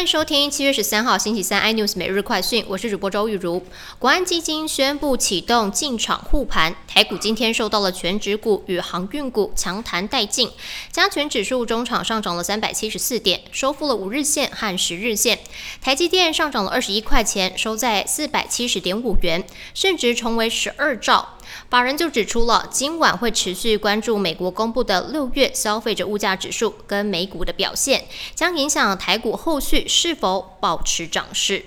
欢迎收听七月十三号星期三 iNews 每日快讯，我是主播周玉如。国安基金宣布启动进场护盘，台股今天受到了全指股与航运股强弹带进，加权指数中场上涨了三百七十四点，收复了五日线和十日线。台积电上涨了二十一块钱，收在四百七十点五元，市值重为十二兆。法人就指出了，今晚会持续关注美国公布的六月消费者物价指数跟美股的表现，将影响台股后续是否保持涨势。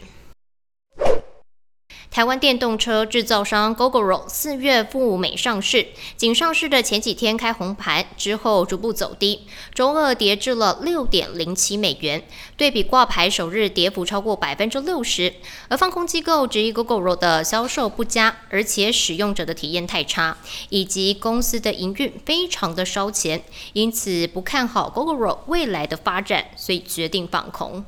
台湾电动车制造商 Gogoro 四月赴美上市，仅上市的前几天开红盘，之后逐步走低，周二跌至了六点零七美元，对比挂牌首日跌幅超过百分之六十。而放空机构质疑 Gogoro 的销售不佳，而且使用者的体验太差，以及公司的营运非常的烧钱，因此不看好 Gogoro 未来的发展，所以决定放空。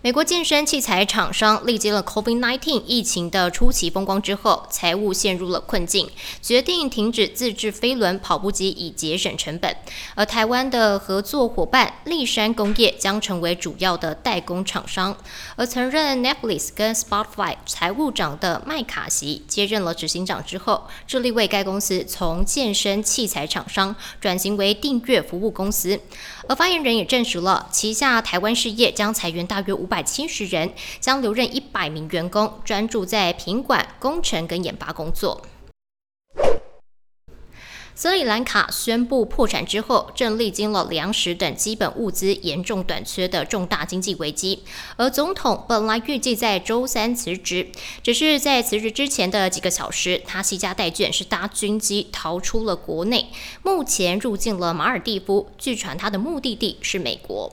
美国健身器材厂商历经了 COVID-19 疫情的初期风光之后，财务陷入了困境，决定停止自制飞轮跑步机以节省成本。而台湾的合作伙伴立山工业将成为主要的代工厂商。而曾任 Netflix 跟 Spotify 财务长的麦卡锡接任了执行长之后，致力为该公司从健身器材厂商转型为订阅服务公司。而发言人也证实了，旗下台湾事业将裁员大约五。百七十人将留任一百名员工，专注在品管、工程跟研发工作。斯里兰卡宣布破产之后，正历经了粮食等基本物资严重短缺的重大经济危机。而总统本来预计在周三辞职，只是在辞职之前的几个小时，他携家带眷是搭军机逃出了国内，目前入境了马尔蒂夫。据传他的目的地是美国。